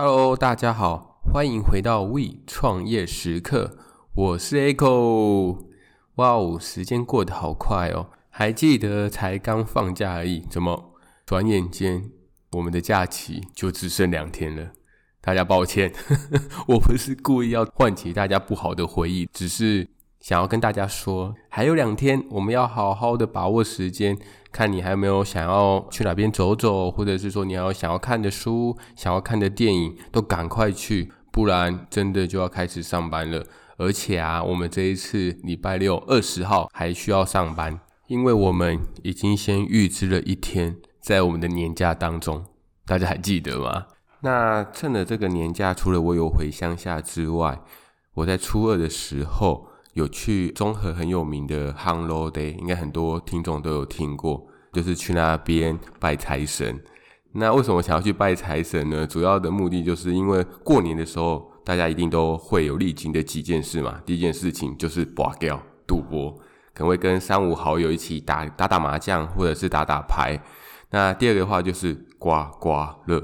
Hello，大家好，欢迎回到 We 创业时刻，我是 Echo。哇哦，时间过得好快哦，还记得才刚放假而已，怎么转眼间我们的假期就只剩两天了？大家抱歉，我不是故意要唤起大家不好的回忆，只是。想要跟大家说，还有两天，我们要好好的把握时间。看你还有没有想要去哪边走走，或者是说你要想要看的书、想要看的电影，都赶快去，不然真的就要开始上班了。而且啊，我们这一次礼拜六二十号还需要上班，因为我们已经先预支了一天在我们的年假当中，大家还记得吗？那趁着这个年假，除了我有回乡下之外，我在初二的时候。有去中和很有名的 Hang Lou Day，应该很多听众都有听过，就是去那边拜财神。那为什么想要去拜财神呢？主要的目的就是因为过年的时候，大家一定都会有历经的几件事嘛。第一件事情就是博缴赌博，可能会跟三五好友一起打打打麻将，或者是打打牌。那第二个的话就是刮刮乐，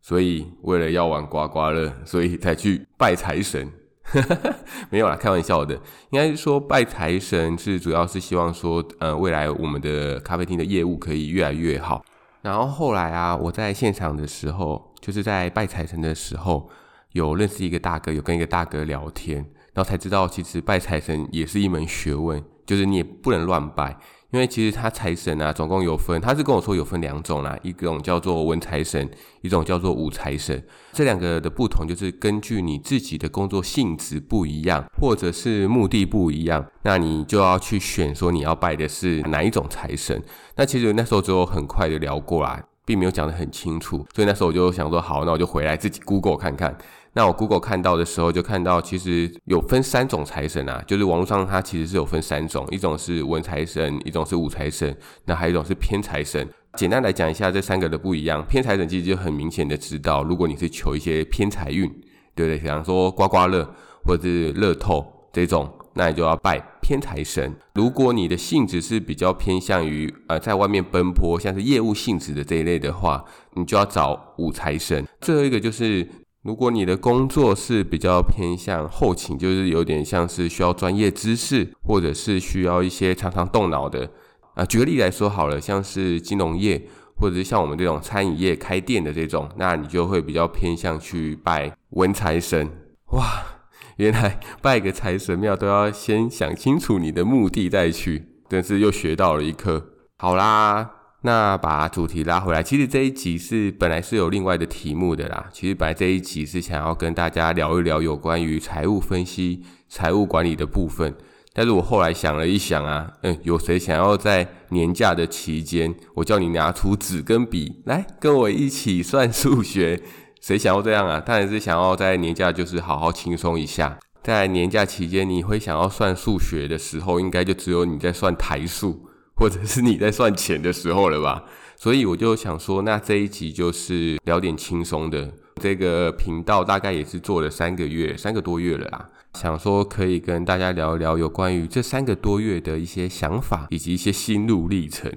所以为了要玩刮刮乐，所以才去拜财神。没有啦，开玩笑的。应该是说拜财神是主要是希望说，呃，未来我们的咖啡厅的业务可以越来越好。然后后来啊，我在现场的时候，就是在拜财神的时候，有认识一个大哥，有跟一个大哥聊天，然后才知道其实拜财神也是一门学问，就是你也不能乱拜。因为其实他财神啊，总共有分，他是跟我说有分两种啦，一种叫做文财神，一种叫做武财神。这两个的不同就是根据你自己的工作性质不一样，或者是目的不一样，那你就要去选说你要拜的是哪一种财神。那其实那时候只有很快的聊过啦，并没有讲得很清楚，所以那时候我就想说，好，那我就回来自己 Google 看看。那我 Google 看到的时候，就看到其实有分三种财神啊，就是网络上它其实是有分三种，一种是文财神，一种是武财神，那还有一种是偏财神。简单来讲一下这三个的不一样，偏财神其实就很明显的知道，如果你是求一些偏财运，对不对？比方说刮刮乐或者是乐透这种，那你就要拜偏财神。如果你的性质是比较偏向于呃在外面奔波，像是业务性质的这一类的话，你就要找武财神。最后一个就是。如果你的工作是比较偏向后勤，就是有点像是需要专业知识，或者是需要一些常常动脑的啊。举个例来说好了，像是金融业，或者是像我们这种餐饮业开店的这种，那你就会比较偏向去拜文财神。哇，原来拜个财神庙都要先想清楚你的目的再去，真是又学到了一课。好啦。那把主题拉回来，其实这一集是本来是有另外的题目的啦。其实本来这一集是想要跟大家聊一聊有关于财务分析、财务管理的部分。但是我后来想了一想啊，嗯，有谁想要在年假的期间，我叫你拿出纸跟笔来跟我一起算数学？谁想要这样啊？当然是想要在年假就是好好轻松一下。在年假期间，你会想要算数学的时候，应该就只有你在算台数。或者是你在算钱的时候了吧，所以我就想说，那这一集就是聊点轻松的。这个频道大概也是做了三个月，三个多月了啦。想说可以跟大家聊一聊有关于这三个多月的一些想法以及一些心路历程。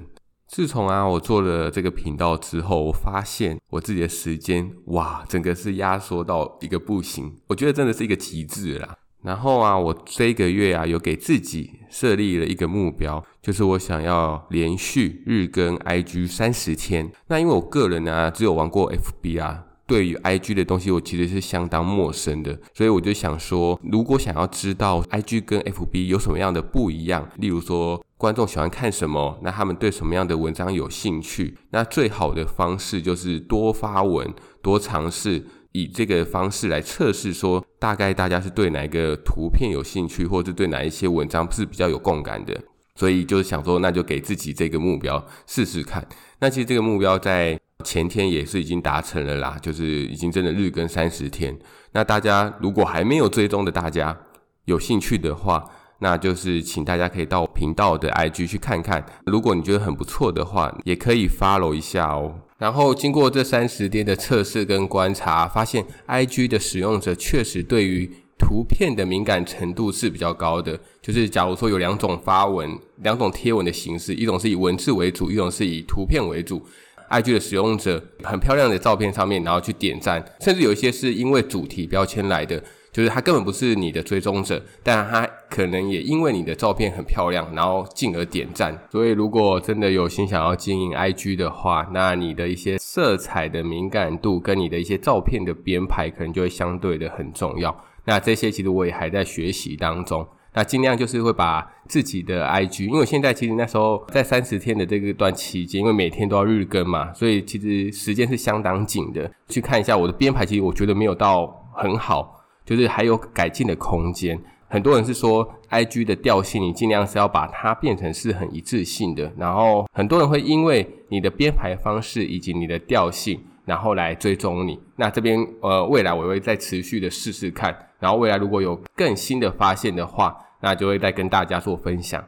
自从啊我做了这个频道之后，我发现我自己的时间哇，整个是压缩到一个不行，我觉得真的是一个极致啦。然后啊，我这个月啊，有给自己设立了一个目标，就是我想要连续日更 IG 三十天。那因为我个人呢、啊，只有玩过 FB 啊，对于 IG 的东西，我其实是相当陌生的，所以我就想说，如果想要知道 IG 跟 FB 有什么样的不一样，例如说观众喜欢看什么，那他们对什么样的文章有兴趣，那最好的方式就是多发文，多尝试。以这个方式来测试，说大概大家是对哪一个图片有兴趣，或者对哪一些文章是比较有共感的，所以就是想说，那就给自己这个目标试试看。那其实这个目标在前天也是已经达成了啦，就是已经真的日更三十天。那大家如果还没有追踪的，大家有兴趣的话，那就是请大家可以到频道的 IG 去看看。如果你觉得很不错的话，也可以 follow 一下哦。然后经过这三十天的测试跟观察，发现 IG 的使用者确实对于图片的敏感程度是比较高的。就是假如说有两种发文、两种贴文的形式，一种是以文字为主，一种是以图片为主。IG 的使用者很漂亮的照片上面，然后去点赞，甚至有一些是因为主题标签来的。就是他根本不是你的追踪者，但他可能也因为你的照片很漂亮，然后进而点赞。所以如果真的有心想要经营 IG 的话，那你的一些色彩的敏感度跟你的一些照片的编排，可能就会相对的很重要。那这些其实我也还在学习当中。那尽量就是会把自己的 IG，因为现在其实那时候在三十天的这个段期间，因为每天都要日更嘛，所以其实时间是相当紧的。去看一下我的编排，其实我觉得没有到很好。就是还有改进的空间。很多人是说，IG 的调性你尽量是要把它变成是很一致性的。然后很多人会因为你的编排方式以及你的调性，然后来追踪你。那这边呃，未来我会再持续的试试看。然后未来如果有更新的发现的话，那就会再跟大家做分享。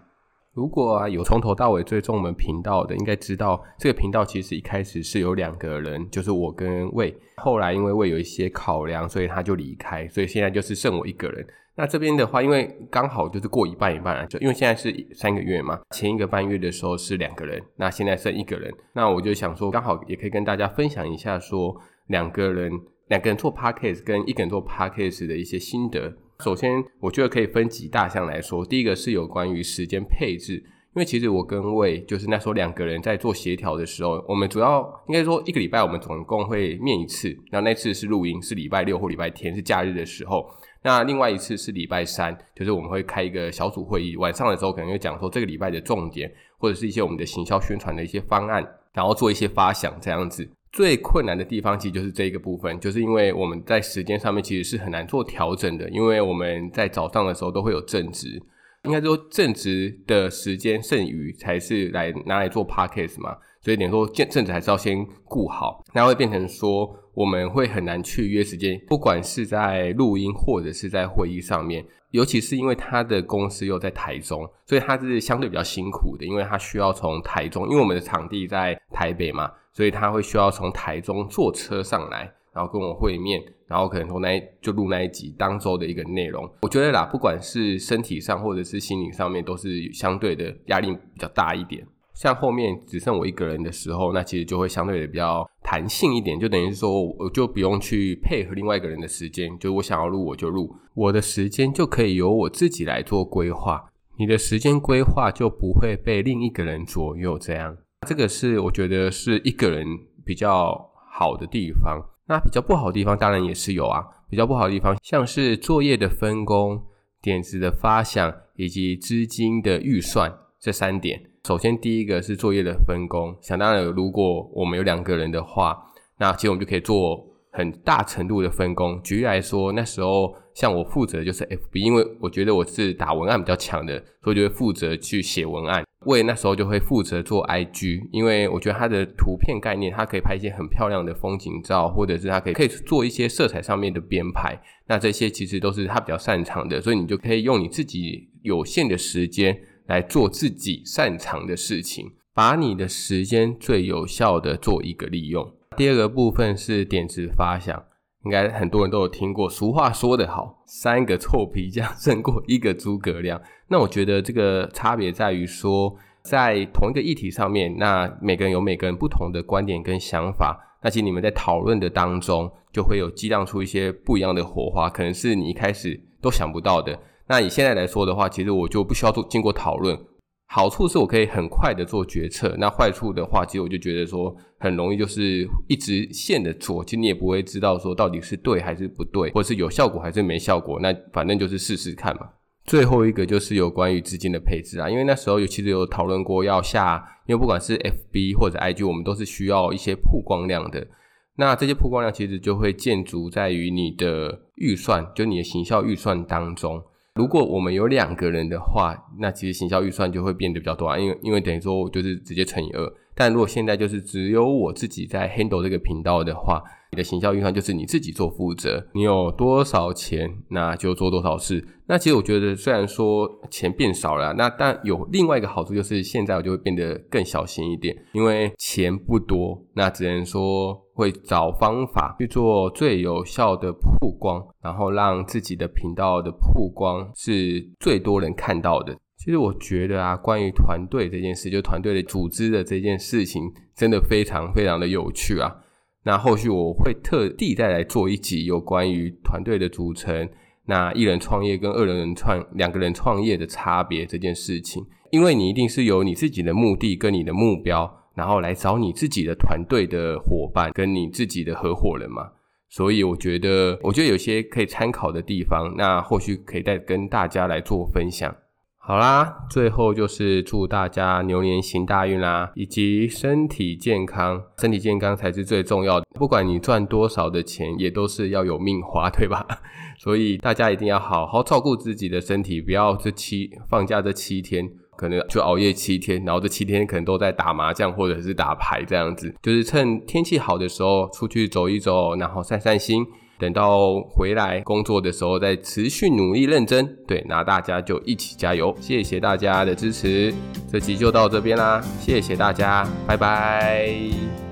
如果啊有从头到尾追踪我们频道的，应该知道这个频道其实一开始是有两个人，就是我跟魏。后来因为魏有一些考量，所以他就离开，所以现在就是剩我一个人。那这边的话，因为刚好就是过一半一半了，就因为现在是三个月嘛，前一个半月的时候是两个人，那现在剩一个人。那我就想说，刚好也可以跟大家分享一下，说两个人两个人做 podcast 跟一个人做 podcast 的一些心得。首先，我觉得可以分几大项来说。第一个是有关于时间配置，因为其实我跟魏就是那时候两个人在做协调的时候，我们主要应该说一个礼拜我们总共会面一次，然后那次是录音，是礼拜六或礼拜天，是假日的时候。那另外一次是礼拜三，就是我们会开一个小组会议，晚上的时候可能会讲说这个礼拜的重点，或者是一些我们的行销宣传的一些方案，然后做一些发想这样子。最困难的地方其实就是这一个部分，就是因为我们在时间上面其实是很难做调整的，因为我们在早上的时候都会有正职，应该说正职的时间剩余才是来拿来做 podcast 嘛，所以等于说正正职还是要先顾好，那会变成说我们会很难去约时间，不管是在录音或者是在会议上面，尤其是因为他的公司又在台中，所以他是相对比较辛苦的，因为他需要从台中，因为我们的场地在台北嘛。所以他会需要从台中坐车上来，然后跟我会面，然后可能从那就录那一集当周的一个内容。我觉得啦，不管是身体上或者是心理上面，都是相对的压力比较大一点。像后面只剩我一个人的时候，那其实就会相对的比较弹性一点，就等于是说我就不用去配合另外一个人的时间，就我想要录我就录，我的时间就可以由我自己来做规划。你的时间规划就不会被另一个人左右，这样。这个是我觉得是一个人比较好的地方，那比较不好的地方当然也是有啊。比较不好的地方像是作业的分工、点子的发想以及资金的预算这三点。首先第一个是作业的分工，想当然如果我们有两个人的话，那其实我们就可以做很大程度的分工。举例来说，那时候像我负责的就是 FB，因为我觉得我是打文案比较强的，所以就会负责去写文案。魏那时候就会负责做 IG，因为我觉得他的图片概念，他可以拍一些很漂亮的风景照，或者是他可以可以做一些色彩上面的编排。那这些其实都是他比较擅长的，所以你就可以用你自己有限的时间来做自己擅长的事情，把你的时间最有效的做一个利用。第二个部分是点子发想。应该很多人都有听过，俗话说得好，三个臭皮匠胜过一个诸葛亮。那我觉得这个差别在于说，在同一个议题上面，那每个人有每个人不同的观点跟想法。那其实你们在讨论的当中，就会有激荡出一些不一样的火花，可能是你一开始都想不到的。那以现在来说的话，其实我就不需要做经过讨论。好处是我可以很快的做决策，那坏处的话，其实我就觉得说很容易就是一直线的做，其实你也不会知道说到底是对还是不对，或者是有效果还是没效果，那反正就是试试看嘛。最后一个就是有关于资金的配置啊，因为那时候有其实有讨论过要下，因为不管是 FB 或者 IG，我们都是需要一些曝光量的，那这些曝光量其实就会建筑在于你的预算，就你的行销预算当中。如果我们有两个人的话，那其实行销预算就会变得比较多啊，因为因为等于说我就是直接乘以二。但如果现在就是只有我自己在 handle 这个频道的话，你的行销预算就是你自己做负责，你有多少钱，那就做多少事。那其实我觉得，虽然说钱变少了，那但有另外一个好处就是，现在我就会变得更小心一点，因为钱不多，那只能说会找方法去做最有效的曝光，然后让自己的频道的曝光是最多人看到的。其实我觉得啊，关于团队这件事，就团队的组织的这件事情，真的非常非常的有趣啊。那后续我会特地再来做一集有关于团队的组成，那一人创业跟二人创两个人创业的差别这件事情，因为你一定是有你自己的目的跟你的目标，然后来找你自己的团队的伙伴跟你自己的合伙人嘛。所以我觉得，我觉得有些可以参考的地方，那后续可以再跟大家来做分享。好啦，最后就是祝大家牛年行大运啦，以及身体健康，身体健康才是最重要的。不管你赚多少的钱，也都是要有命花，对吧？所以大家一定要好好照顾自己的身体，不要这七放假这七天，可能就熬夜七天，然后这七天可能都在打麻将或者是打牌这样子。就是趁天气好的时候出去走一走，然后散散心。等到回来工作的时候，再持续努力认真，对，那大家就一起加油！谢谢大家的支持，这期就到这边啦，谢谢大家，拜拜。